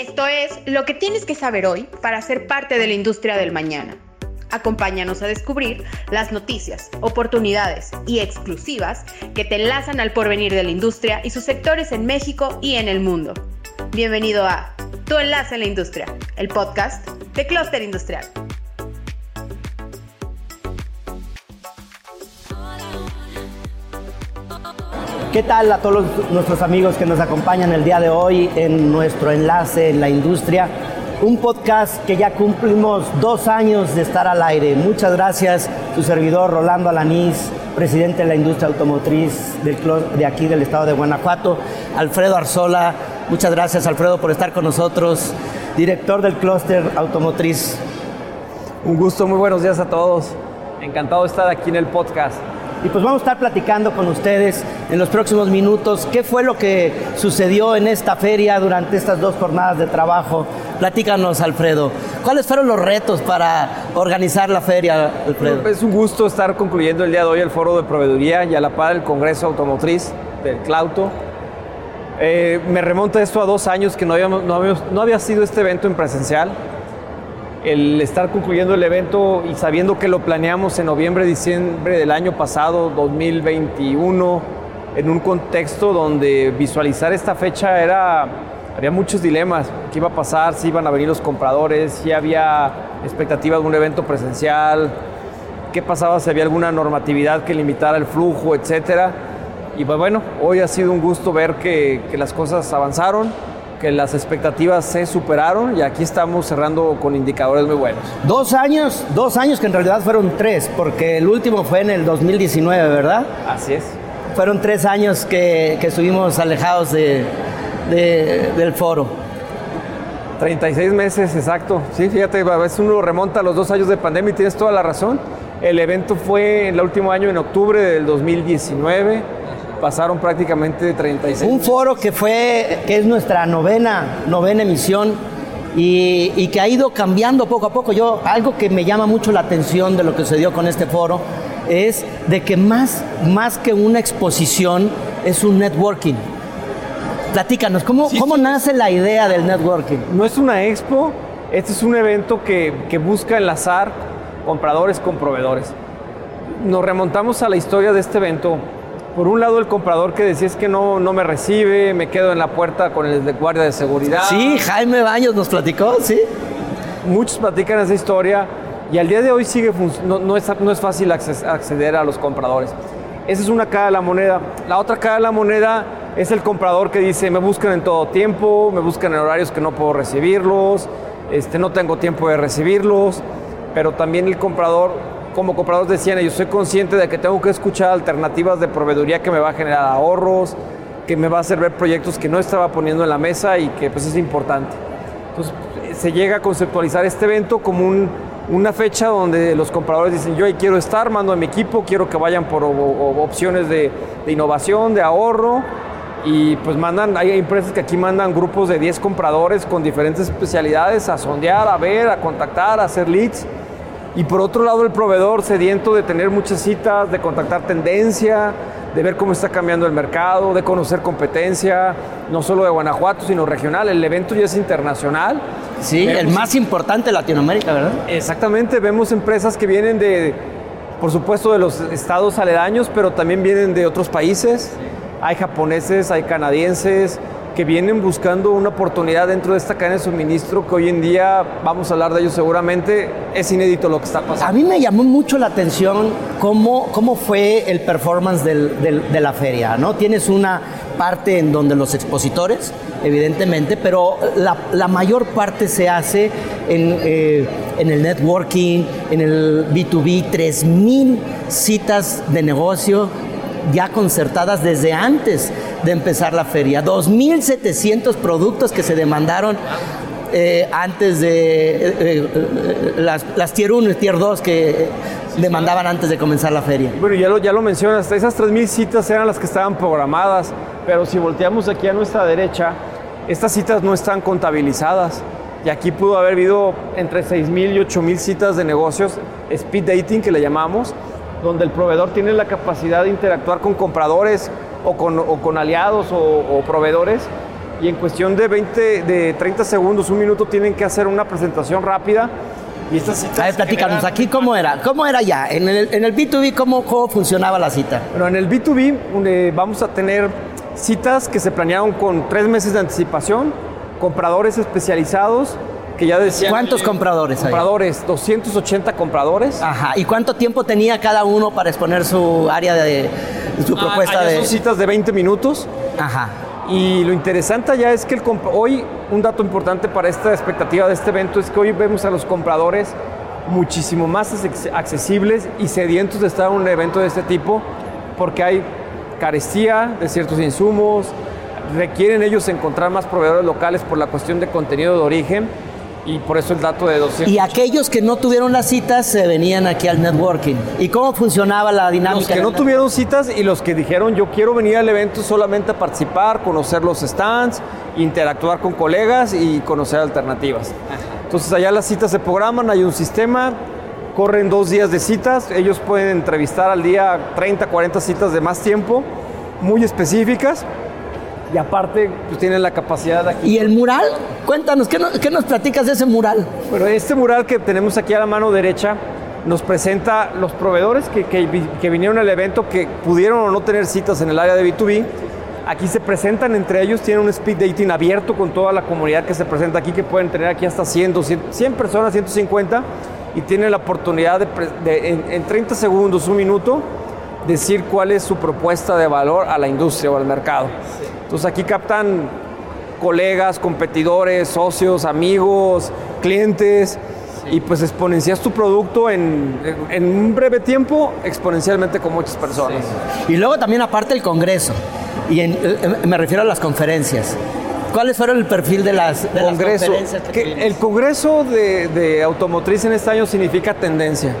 Esto es lo que tienes que saber hoy para ser parte de la industria del mañana. Acompáñanos a descubrir las noticias, oportunidades y exclusivas que te enlazan al porvenir de la industria y sus sectores en México y en el mundo. Bienvenido a Tu Enlace en la Industria, el podcast de Cluster Industrial. ¿Qué tal a todos nuestros amigos que nos acompañan el día de hoy en nuestro enlace en la industria? Un podcast que ya cumplimos dos años de estar al aire. Muchas gracias, su servidor Rolando Alanís, presidente de la industria automotriz del, de aquí del estado de Guanajuato. Alfredo Arzola, muchas gracias Alfredo por estar con nosotros, director del clúster automotriz. Un gusto, muy buenos días a todos. Encantado de estar aquí en el podcast. Y pues vamos a estar platicando con ustedes en los próximos minutos qué fue lo que sucedió en esta feria durante estas dos jornadas de trabajo. Platícanos, Alfredo. ¿Cuáles fueron los retos para organizar la feria, Alfredo? Es un gusto estar concluyendo el día de hoy el foro de proveeduría y a la par el Congreso Automotriz del Clauto. Eh, me remonta esto a dos años que no, no había sido este evento en presencial el estar concluyendo el evento y sabiendo que lo planeamos en noviembre, diciembre del año pasado, 2021, en un contexto donde visualizar esta fecha era, había muchos dilemas, qué iba a pasar, si iban a venir los compradores, si había expectativa de un evento presencial, qué pasaba si había alguna normatividad que limitara el flujo, etcétera. Y pues bueno, hoy ha sido un gusto ver que, que las cosas avanzaron que las expectativas se superaron y aquí estamos cerrando con indicadores muy buenos. Dos años, dos años que en realidad fueron tres, porque el último fue en el 2019, ¿verdad? Así es. Fueron tres años que, que estuvimos alejados de, de, del foro. 36 meses, exacto. Sí, fíjate, a veces uno remonta a los dos años de pandemia y tienes toda la razón. El evento fue en el último año, en octubre del 2019 pasaron prácticamente 36. Un foro que fue, que es nuestra novena, novena emisión y, y, que ha ido cambiando poco a poco. Yo, algo que me llama mucho la atención de lo que se dio con este foro es de que más, más que una exposición es un networking. Platícanos, ¿cómo, sí, ¿cómo nace la idea del networking? No es una expo, este es un evento que, que busca enlazar compradores con proveedores. Nos remontamos a la historia de este evento por un lado el comprador que decía es que no, no me recibe, me quedo en la puerta con el guardia de seguridad. Sí, Jaime Baños nos platicó, sí. Muchos platican esa historia y al día de hoy sigue no, no, es, no es fácil acceder a los compradores. Esa es una cara de la moneda. La otra cara de la moneda es el comprador que dice, me buscan en todo tiempo, me buscan en horarios que no puedo recibirlos, este, no tengo tiempo de recibirlos, pero también el comprador como comprador decían, yo soy consciente de que tengo que escuchar alternativas de proveeduría que me va a generar ahorros, que me va a hacer ver proyectos que no estaba poniendo en la mesa y que pues es importante. Entonces se llega a conceptualizar este evento como un, una fecha donde los compradores dicen, yo ahí quiero estar, mando a mi equipo, quiero que vayan por opciones de, de, innovación, de ahorro, y pues mandan, hay empresas que aquí mandan grupos de 10 compradores con diferentes especialidades a sondear, a ver, a contactar, a hacer leads. Y por otro lado el proveedor sediento de tener muchas citas, de contactar tendencia, de ver cómo está cambiando el mercado, de conocer competencia, no solo de Guanajuato, sino regional. El evento ya es internacional. Sí, vemos, el más importante de Latinoamérica, ¿verdad? Exactamente, vemos empresas que vienen de, por supuesto, de los estados aledaños, pero también vienen de otros países. Hay japoneses, hay canadienses, que vienen buscando una oportunidad dentro de esta cadena de suministro que hoy en día, vamos a hablar de ello seguramente, es inédito lo que está pasando. A mí me llamó mucho la atención cómo, cómo fue el performance del, de la feria, ¿no? Tienes una parte en donde los expositores, evidentemente, pero la, la mayor parte se hace en, eh, en, el networking, en el B2B, 3.000 citas de negocio ya concertadas desde antes de empezar la feria. 2.700 productos que se demandaron eh, antes de eh, eh, las, las, Tier 1 y Tier 2 que demandaban antes de comenzar la feria. Bueno, ya lo, ya lo mencionas, esas 3.000 citas eran las que estaban programadas, pero si volteamos aquí a nuestra derecha, estas citas no están contabilizadas. Y aquí pudo haber habido entre 6.000 y 8.000 citas de negocios, speed dating que le llamamos, donde el proveedor tiene la capacidad de interactuar con compradores o con, o con aliados o, o, proveedores y en cuestión de 20, de 30 segundos, un minuto, tienen que hacer una presentación rápida. Y estas citas A ver, platícanos, generan- aquí cómo era, cómo era ya, en el, en el B2B, ¿cómo, cómo funcionaba la cita. Bueno, en el B2B eh, vamos a tener citas que se planearon con tres meses de anticipación, compradores especializados que ya decían... ¿Cuántos compradores hay? Compradores, 280 compradores. Ajá, ¿y cuánto tiempo tenía cada uno para exponer su área de, su propuesta Ah, allá de... son citas de 20 minutos. Ajá, Y lo interesante ya es que el hoy, un dato importante para esta expectativa de este evento es que hoy vemos a los compradores muchísimo más acce- accesibles y sedientos de estar en un evento de este tipo porque hay carestía de ciertos insumos, requieren ellos encontrar más proveedores locales por la cuestión de contenido de origen y por eso el dato de 200. y aquellos que no tuvieron las citas se venían aquí al networking. ¿Y cómo funcionaba la dinámica? Los que no tuvieron citas y los que dijeron yo quiero venir al evento solamente a participar, conocer los stands, interactuar con colegas y conocer alternativas. Entonces allá las citas se programan, hay un sistema, corren dos días de citas, ellos pueden entrevistar al día 30, 40 citas de más tiempo, muy específicas y aparte pues, tienen la capacidad de aquí. ¿Y el mural? Cuéntanos, ¿qué nos, qué nos platicas de ese mural? Bueno, este mural que tenemos aquí a la mano derecha nos presenta los proveedores que, que vi- que vinieron al evento que pudieron o no tener citas en el área de B2B. Aquí se presentan entre ellos, tienen un speed dating abierto con toda la comunidad que se presenta aquí, que pueden tener aquí hasta 100, 200, 100 personas, 150, y tienen la oportunidad de, en, en 30 segundos, un minuto, decir cuál es su propuesta de valor a la industria o al mercado. Entonces aquí captan colegas, competidores, socios, amigos, clientes, y pues exponencias tu producto en, en- un breve tiempo, exponencialmente con muchas personas. Y luego también aparte el Congreso. Y en- eh, me refiero a las conferencias. ¿Cuáles fueron el perfil de las, de las conferencias que Que tuvimos? el Congreso de, de automotriz en este año significa tendencia.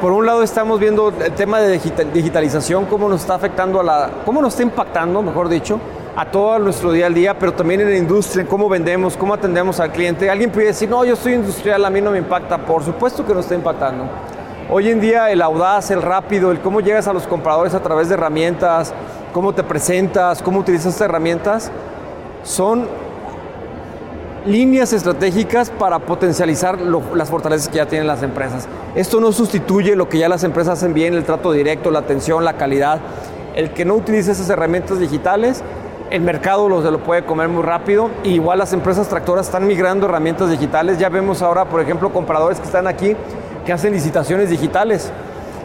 Por un lado estamos viendo el tema de digital- digitalización, cómo nos está afectando a la, cómo nos está impactando, mejor dicho, a todo nuestro día al día, pero también en la industria, en cómo vendemos, cómo atendemos al cliente. Alguien puede decir, no, yo soy industrial, a mí no me impacta. Por supuesto que nos está impactando. Hoy en día el audaz, el rápido, el cómo llegas a los compradores a través de herramientas, cómo te presentas, cómo utilizas estas herramientas, son líneas estratégicas para potencializar lo- las fortalezas que ya tienen las empresas. Esto no sustituye lo que ya las empresas hacen bien, el trato directo, la atención, la calidad. El que no utilice esas herramientas digitales, el mercado lo, se lo puede comer muy rápido. Y igual las empresas tractoras están migrando herramientas digitales. Ya vemos ahora, por ejemplo, compradores que están aquí que hacen licitaciones digitales.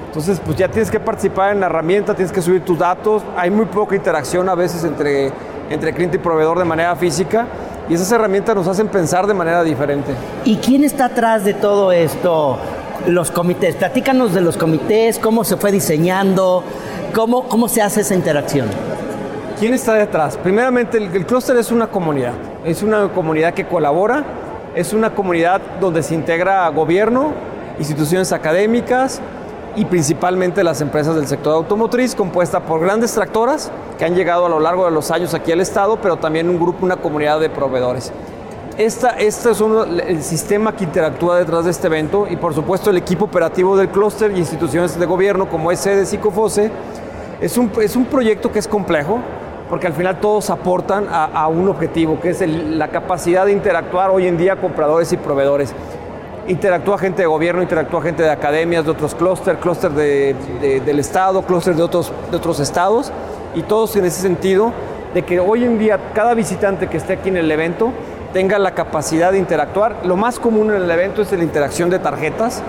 Entonces, pues ya tienes que participar en la herramienta, tienes que subir tus datos. Hay muy poca interacción a veces entre, entre cliente y proveedor de manera física. Y esas herramientas nos hacen pensar de manera diferente. ¿Y quién está atrás de todo esto? Los comités. Platícanos de los comités, cómo se fue diseñando, cómo, cómo se hace esa interacción. ¿Quién está detrás? Primeramente, el, el clúster es una comunidad. Es una comunidad que colabora, es una comunidad donde se integra gobierno, instituciones académicas y principalmente las empresas del sector automotriz, compuesta por grandes tractoras que han llegado a lo largo de los años aquí al Estado, pero también un grupo, una comunidad de proveedores. Esta, este es uno- el sistema que interactúa detrás de este evento y por supuesto el equipo operativo del clúster y instituciones de gobierno como es sede Psicofose. Es un, es un proyecto que es complejo porque al final todos aportan a, un objetivo que es la capacidad de interactuar hoy en día compradores y proveedores. Interactúa gente de gobierno, interactúa gente de academias, de otros clústeres, clúster de- de- del Estado, clúster de otros, de otros estados y todos en ese sentido de que hoy en día cada visitante que esté aquí en el evento tenga la capacidad de interactuar. Lo más común en el evento es la interacción de tarjetas.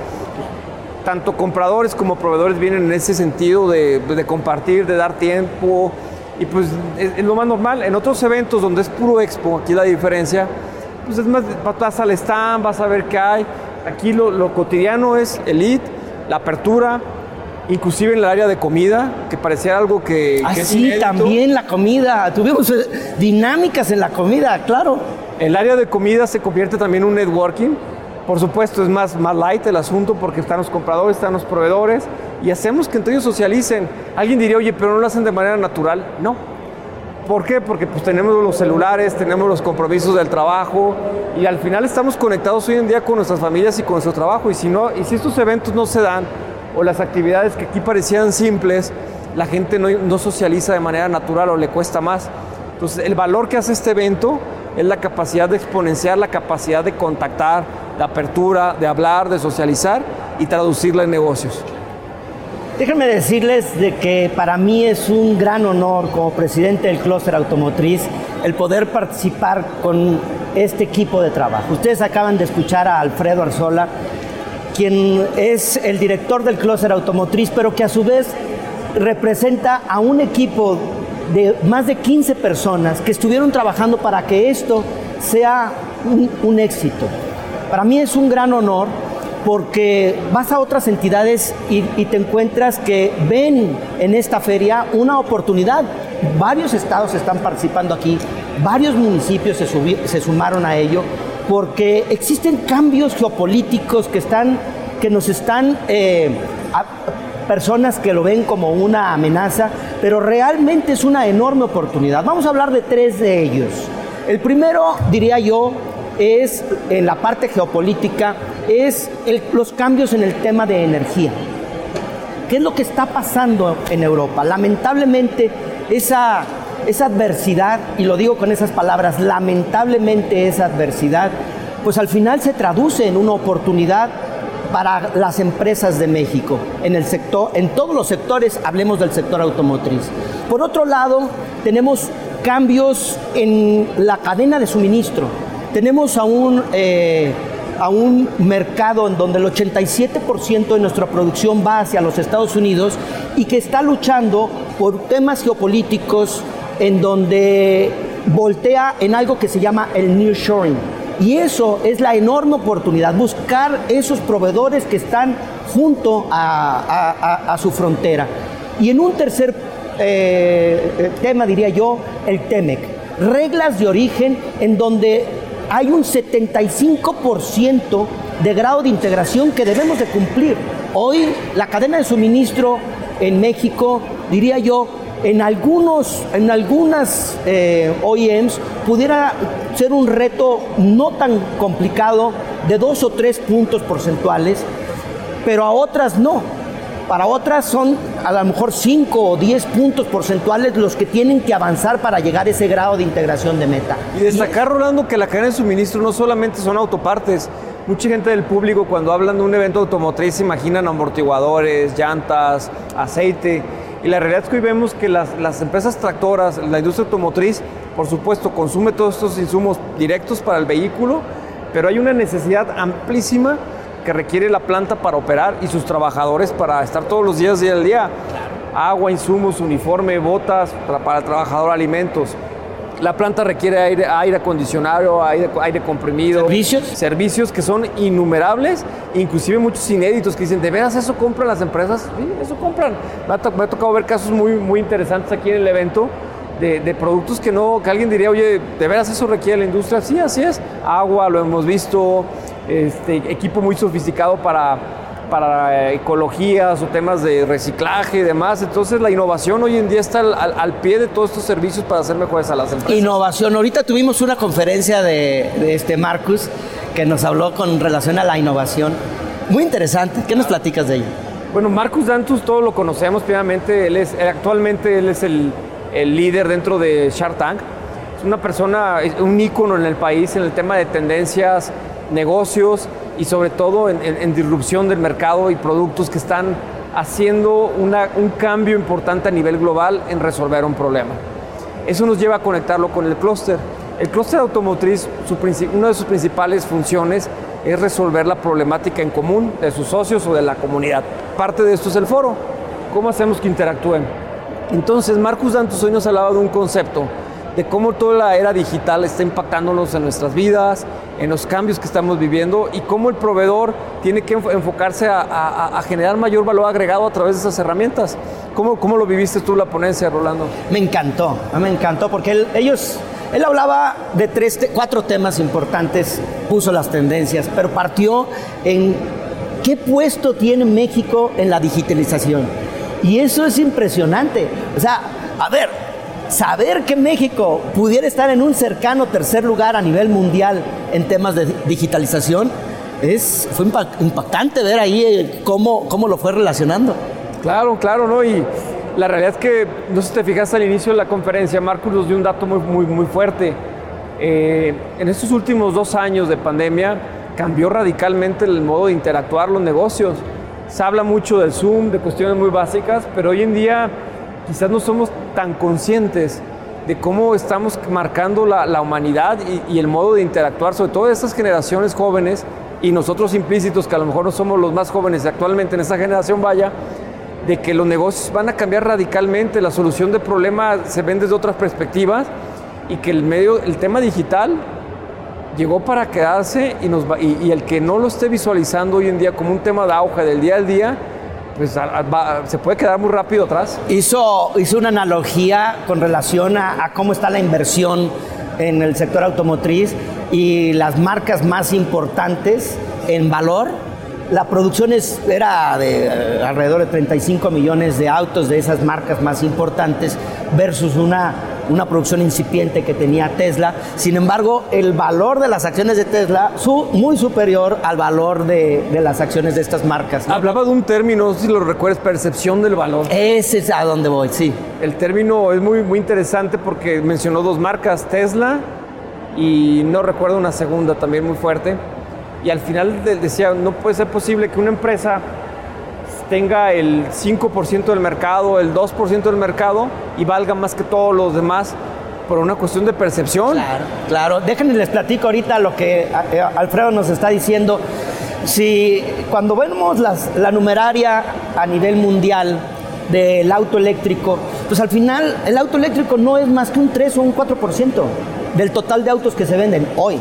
Tanto compradores como proveedores vienen en ese sentido de compartir, de dar tiempo. Y pues es, es lo más normal. En otros eventos donde es puro expo, aquí la diferencia, pues es más, vas al stand, vas a ver qué hay. Aquí lo, lo cotidiano es el lead, la apertura, inclusive en el área de comida, que parecía algo que... Ah, que sí, también la comida. Tuvimos eh, dinámicas en la comida, claro. El área de comida se convierte también en un networking. Por supuesto, es más, más light el asunto porque están los compradores, están los proveedores y hacemos que entre socialicen. Alguien diría, oye, pero no lo hacen de manera natural. No. ¿Por qué? Porque pues tenemos los celulares, tenemos los compromisos del trabajo y al final estamos conectados hoy en día con nuestras familias y con nuestro trabajo. Y si, no, y si estos eventos no se dan o las actividades que aquí parecían simples, la gente no, no socializa de manera natural o le cuesta más. Entonces, el valor que hace este evento es la capacidad de exponenciar, la capacidad de contactar, de apertura, de hablar, de socializar y traducirla en negocios. Déjenme decirles de que para mí es un gran honor como presidente del clúster automotriz el poder participar con este equipo de trabajo. Ustedes acaban de escuchar a Alfredo Arzola, quien es el director del clúster automotriz, pero que a su vez representa a un equipo de más de 15 personas que estuvieron trabajando para que esto sea un, un éxito. Para mí es un gran honor porque vas a otras entidades y, te encuentras que ven en esta feria una oportunidad. Varios estados están participando aquí, varios municipios se, sumaron a ello, porque existen cambios geopolíticos que, están, que nos están... Eh, personas que lo ven como una amenaza, pero realmente es una enorme oportunidad. Vamos a hablar de tres de ellos. El primero, diría yo, es en la parte geopolítica, es los cambios en el tema de energía. ¿Qué es lo que está pasando en Europa? Lamentablemente, esa, esa adversidad, y lo digo con esas palabras, lamentablemente esa adversidad, pues al final se traduce en una oportunidad para las empresas de México, en el sector, en todos los sectores, hablemos del sector automotriz. Por otro lado, tenemos cambios en la cadena de suministro. Tenemos a un, eh, a un mercado en donde el 87% de nuestra producción va hacia los Estados Unidos y que está luchando por temas geopolíticos en donde voltea en algo que se llama el nearshoring. Y eso es la enorme oportunidad, buscar esos proveedores que están junto a, su frontera. Y en un tercer eh, tema, diría yo, el TEMEC. Reglas de origen en donde hay un 75% de grado de integración que debemos de cumplir. Hoy la cadena de suministro en México, diría yo, en algunos, en algunas eh, OEMs pudiera ser un reto no tan complicado de dos o tres puntos porcentuales, pero a otras no. Para otras son a lo mejor 5 o 10 puntos porcentuales los que tienen que avanzar para llegar a ese grado de integración de meta. Y destacar, Rolando, que la cadena de suministro no solamente son autopartes. Mucha gente del público cuando hablan de un evento automotriz se imaginan amortiguadores, llantas, aceite. Y la realidad es que hoy vemos que las, las empresas tractoras, la industria automotriz, por supuesto, consume todos estos insumos directos para el vehículo, pero hay una necesidad amplísima que requiere la planta para operar y sus trabajadores para estar todos los días día al día. Agua, insumos, uniforme, botas para el trabajador, alimentos. La planta requiere aire, aire acondicionado, aire, aire, comprimido. ¿Servicios? Servicios que son innumerables, inclusive muchos inéditos que dicen, ¿de veras eso compran las empresas? Sí, eso compran. Me ha, tocado ver casos muy, muy interesantes aquí en el evento. De, de, productos que no, que alguien diría, oye, ¿de veras eso requiere la industria? Sí, así es. Agua, lo hemos visto, este, equipo muy sofisticado para, para ecologías o temas de reciclaje y demás. Entonces la innovación hoy en día está al, pie de todos estos servicios para hacer mejores a las empresas. Innovación. Ahorita tuvimos una conferencia de, este Marcus que nos habló con relación a la innovación. Muy interesante. ¿Qué nos platicas de ello? Bueno, Marcus Dantus todos lo conocemos previamente. Él es, actualmente él es el, el líder dentro de Shark Tank. Es una persona, un ícono en el país en el tema de tendencias negocios y sobre todo en, disrupción del mercado y productos que están haciendo un cambio importante a nivel global en resolver un problema. Eso nos lleva a conectarlo con el clúster. El clúster automotriz, una de sus principales funciones es resolver la problemática en común de sus socios o de la comunidad. Parte de esto es el foro. ¿Cómo hacemos que interactúen? Entonces, Marcus Dantus hoy nos hablaba de un concepto de cómo toda la era digital está impactándonos en nuestras vidas, en los cambios que estamos viviendo y cómo el proveedor tiene que enfocarse a, generar mayor valor agregado a través de esas herramientas. ¿Cómo, ¿Cómo, lo viviste tú la ponencia, Rolando? Me encantó, me encantó porque él, ellos, él hablaba de tres, cuatro temas importantes, puso las tendencias, pero partió en qué puesto tiene México en la digitalización. Y eso es impresionante. O sea, a ver, saber que México pudiera estar en un cercano tercer lugar a nivel mundial en temas de digitalización, es, fue impactante ver ahí eh, cómo, cómo lo fue relacionando. Claro, claro, ¿no? Y, La realidad es que, no sé si te fijaste al inicio de la conferencia, Marcos nos dio un dato muy, muy, muy fuerte. Eh, en estos últimos dos años de pandemia cambió radicalmente el modo de interactuar los negocios. Se habla mucho del Zoom, de cuestiones muy básicas, pero hoy en día quizás no somos tan conscientes de cómo estamos marcando la, humanidad y, el modo de interactuar, sobre todo estas generaciones jóvenes y nosotros implícitos, que a lo mejor no somos los más jóvenes actualmente en esta generación, vaya, de que los negocios van a cambiar radicalmente, la solución de problemas se ven desde otras perspectivas y que el medio, el tema digital llegó para quedarse y, el que no lo esté visualizando hoy en día como un tema de auge del día al día, pues se puede quedar muy rápido atrás. Hizo, hizo una analogía con relación a, a cómo está la inversión en el sector automotriz y las marcas más importantes en valor la producción es, era de eh, alrededor de 35 millones de autos de esas marcas más importantes versus una, una producción incipiente que tenía Tesla. Sin embargo, el valor de las acciones de Tesla su, muy superior al valor de, de las acciones de estas marcas. ¿no? Hablaba de un término, si lo recuerdas, percepción del valor. Ese es a donde voy, sí. El término es muy, muy interesante porque mencionó dos marcas, Tesla y no recuerdo una segunda también muy fuerte y al final decía, no puede ser posible que una empresa tenga el 5% del mercado, el 2% del mercado y valga más que todos los demás por una cuestión de percepción. Claro, claro. Déjenme les platico ahorita lo que eh, Alfredo nos está diciendo. Si cuando vemos las, la numeraria a nivel mundial del auto eléctrico, pues al final el auto eléctrico no es más que un 3 o un 4% del total de autos que se venden hoy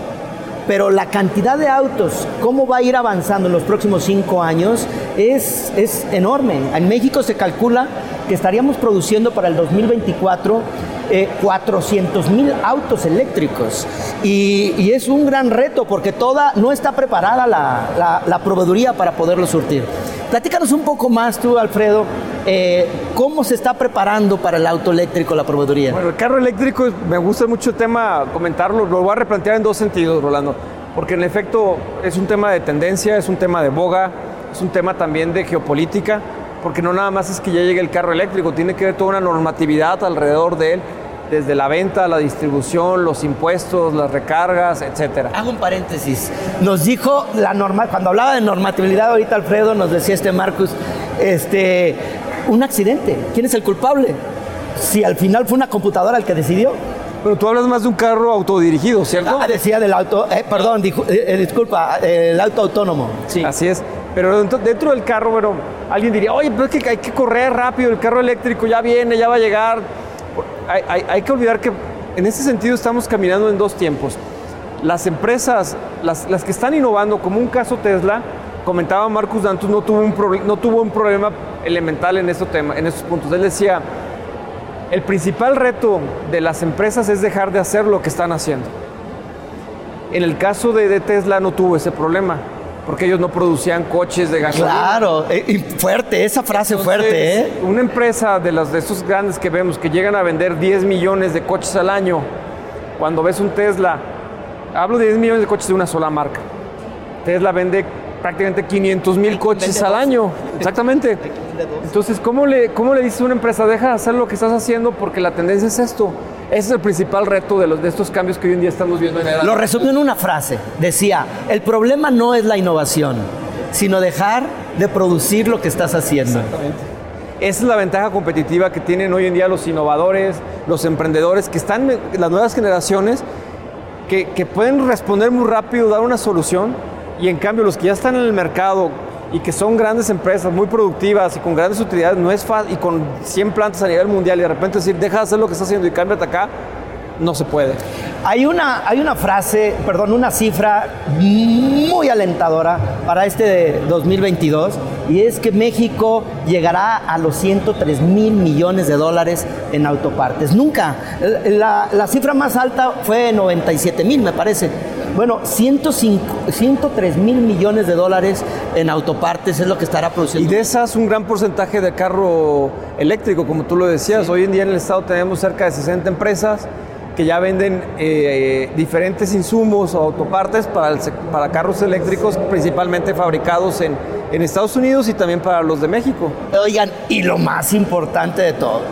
pero la cantidad de autos, cómo va a ir avanzando en los próximos cinco años, es, es enorme. En México se calcula que estaríamos produciendo para el 2024 eh, 400 mil autos eléctricos. Y, y, es un gran reto porque toda no está preparada la, la, la proveeduría para poderlo surtir. Platícanos un poco más tú, Alfredo, eh, ¿cómo se está preparando para el auto eléctrico la proveeduría? Bueno, el carro eléctrico, me gusta mucho el tema comentarlo, lo voy a replantear en dos sentidos, Rolando, porque en efecto es un tema de tendencia, es un tema de boga, es un tema también de geopolítica, porque no nada más es que ya llegue el carro eléctrico, tiene que haber toda una normatividad alrededor de él, desde la venta, la distribución, los impuestos, las recargas, etcétera. Hago un paréntesis. Nos dijo la norma, cuando hablaba de normatividad ahorita Alfredo nos decía este Marcus, este, un accidente. ¿Quién es el culpable? Si al final fue una computadora el que decidió. Pero tú hablas más de un carro autodirigido, ¿cierto? Ah, decía del auto, eh, perdón, dijo, eh, disculpa, el auto autónomo. Sí. Así es. Pero dentro, del carro, bueno, alguien diría, oye, pero es que hay que correr rápido, el carro eléctrico ya viene, ya va a llegar. Hay, hay, hay que olvidar que en ese sentido estamos caminando en dos tiempos. Las empresas, las, que están innovando, como un caso Tesla, comentaba Marcus Dantus, no tuvo un, no tuvo un problema elemental en, este tema, en estos puntos. Él decía, el principal reto de las empresas es dejar de hacer lo que están haciendo. En el caso de Tesla no tuvo ese problema, porque ellos no producían coches de gasolina. Claro, y fuerte, esa frase Entonces, fuerte, ¿eh? Una empresa de, las, de estos grandes que vemos que llegan a vender 10 millones de coches al año, cuando ves un Tesla, hablo de 10 millones de coches de una sola marca. Tesla vende prácticamente 500 mil coches al año. Exactamente. Entonces, ¿cómo le, ¿cómo le dices a una empresa, deja de hacer lo que estás haciendo porque la tendencia es esto? Ese es el principal reto de, los, de estos cambios que hoy en día estamos viendo en el Lo resumió en una frase. Decía, el problema no es la innovación, sino dejar de producir lo que estás haciendo. Exactamente. Esa es la ventaja competitiva que tienen hoy en día los innovadores, los emprendedores, que están las nuevas generaciones, que, que pueden responder muy rápido, dar una solución, y en cambio los que ya están en el mercado y que son grandes empresas muy productivas y con grandes utilidades, no es fácil, y con 100 plantas a nivel mundial y de repente decir, deja de hacer lo que está haciendo y cámbiate acá, no se puede. Hay una, hay una frase, perdón, una cifra muy alentadora para este de 2022 y es que México llegará a los 103 mil millones de dólares en autopartes. Nunca. La, la cifra más alta fue 97 mil, me parece. Bueno, 105, 103 mil millones de dólares en autopartes es lo que estará produciendo. Y de esas un gran porcentaje de carro eléctrico, como tú lo decías. Sí. Hoy en día en el estado tenemos cerca de 60 empresas que ya venden eh, diferentes insumos o autopartes para, el, para carros eléctricos, principalmente fabricados en, en Estados Unidos y también para los de México. Oigan, y lo más importante de todo,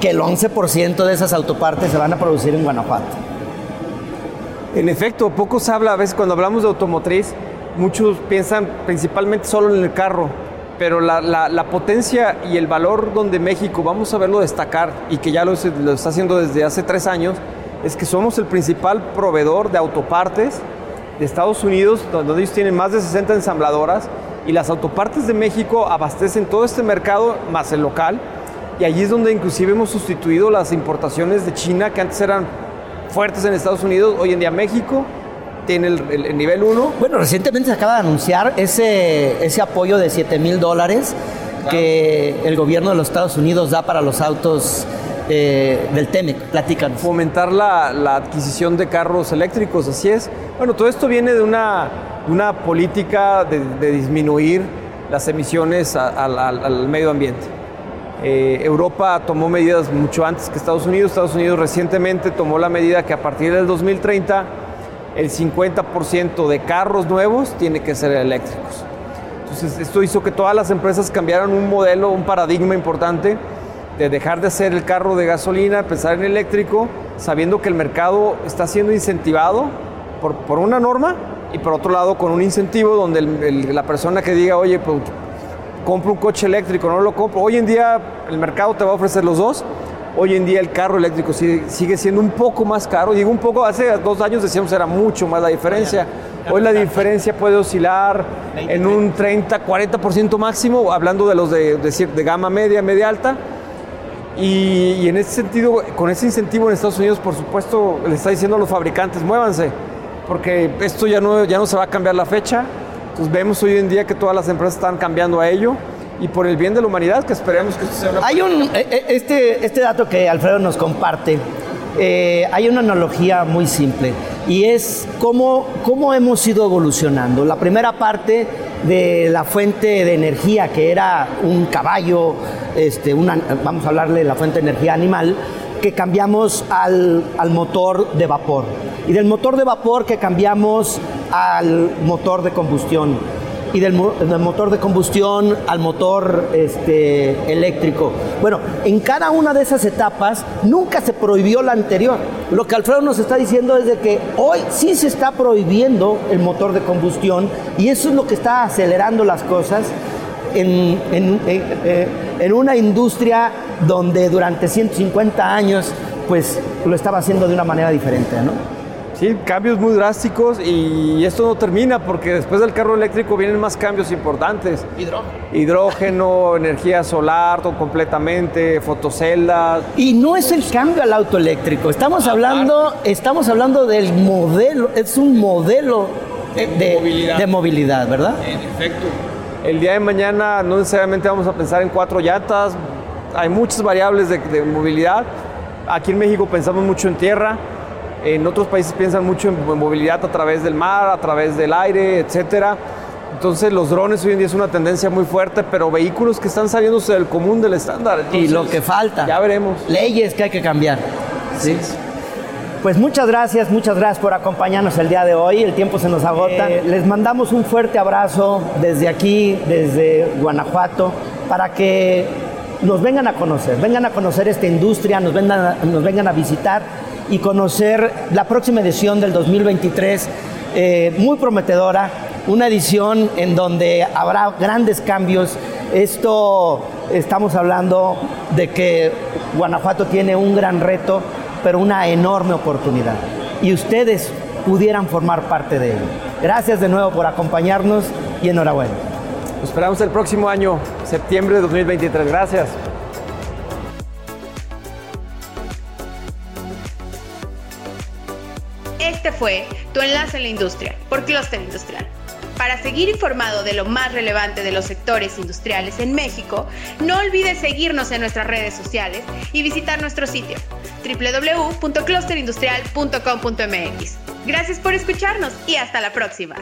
que el 11% de esas autopartes se van a producir en Guanajuato. En efecto, poco se habla a veces cuando hablamos de automotriz, muchos piensan principalmente solo en el carro, pero la, potencia y el valor donde México, vamos a verlo destacar y que ya lo, lo está haciendo desde hace tres años, es que somos el principal proveedor de autopartes de Estados Unidos, donde ellos tienen más de 60 ensambladoras y las autopartes de México abastecen todo este mercado más el local y allí es donde inclusive hemos sustituido las importaciones de China que antes eran fuertes en Estados Unidos, hoy en día México tiene el, nivel 1. Bueno, recientemente se acaba de anunciar ese, ese apoyo de 7 mil dólares que el gobierno de los Estados Unidos da para los autos eh, del TEMEC. Platícanos. Fomentar la, la, adquisición de carros eléctricos, así es. Bueno, todo esto viene de una, una política de, disminuir las emisiones al medio ambiente. Eh, Europa tomó medidas mucho antes que Estados Unidos. Estados Unidos recientemente tomó la medida que a partir del 2030 el 50% de carros nuevos tiene que ser eléctricos. Entonces, esto hizo que todas las empresas cambiaran un modelo, un paradigma importante de dejar de hacer el carro de gasolina, pensar en eléctrico, sabiendo que el mercado está siendo incentivado por, por una norma y por otro lado con un incentivo donde la persona que diga, oye, pues compro un coche eléctrico, no lo compro. Hoy en día el mercado te va a ofrecer los dos. Hoy en día el carro eléctrico sigue, sigue siendo un poco más caro. Digo un poco, hace dos años decíamos era mucho más la diferencia. Hoy la diferencia puede oscilar en un 30, 40% máximo, hablando de los de, de, de gama media, media alta y, en ese sentido, con ese incentivo en Estados Unidos, por supuesto, le está diciendo a los fabricantes, muévanse, porque esto ya no, ya no se va a cambiar la fecha. Entonces vemos hoy en día que todas las empresas están cambiando a ello y por el bien de la humanidad, que esperemos que esto sea Hay un, eh, eh, este, este dato que Alfredo nos comparte, eh, hay una analogía muy simple y es cómo, cómo hemos ido evolucionando. La primera parte de la fuente de energía, que era un caballo, este, una, vamos a hablarle de la fuente de energía animal, que cambiamos al, al, motor de vapor. Y del motor de vapor que cambiamos al motor de combustión y del, motor de combustión al motor este, eléctrico. Bueno, en cada una de esas etapas nunca se prohibió la anterior. Lo que Alfredo nos está diciendo es que hoy sí se está prohibiendo el motor de combustión y eso es lo que está acelerando las cosas en, en, eh, en una industria donde durante 150 años pues lo estaba haciendo de una manera diferente, ¿no? Sí, cambios muy drásticos y esto no termina porque después del carro eléctrico vienen más cambios importantes. Hidrógeno. Hidrógeno, energía solar todo completamente, fotoceldas. Y no es el cambio al auto eléctrico, estamos hablando, estamos hablando del modelo, es un modelo de, movilidad. ¿verdad? En efecto. El día de mañana no necesariamente vamos a pensar en cuatro llantas, hay muchas variables de, de movilidad. Aquí en México pensamos mucho en tierra en otros países piensan mucho en movilidad a través del mar, a través del aire, etcétera. Entonces los drones hoy en día es una tendencia muy fuerte, pero vehículos que están saliéndose del común del estándar. y lo que falta. Ya veremos. Leyes que hay que cambiar. ¿sí? Pues muchas gracias, muchas gracias por acompañarnos el día de hoy. El tiempo se nos agota. Eh, les mandamos un fuerte abrazo desde aquí, desde Guanajuato, para que nos vengan a conocer, vengan a conocer esta industria, nos vengan a visitar y conocer la próxima edición del 2023, eh, muy prometedora, una edición en donde habrá grandes cambios. Esto estamos hablando de que Guanajuato tiene un gran reto, pero una enorme oportunidad. Y ustedes pudieran formar parte de ello. Gracias de nuevo por acompañarnos y enhorabuena. Nos esperamos el próximo año, septiembre de 2023. Gracias. Este fue tu enlace en la industria por Cluster Industrial. Para seguir informado de lo más relevante de los sectores industriales en México, no olvides seguirnos en nuestras redes sociales y visitar nuestro sitio www.clusterindustrial.com.mx. Gracias por escucharnos y hasta la próxima.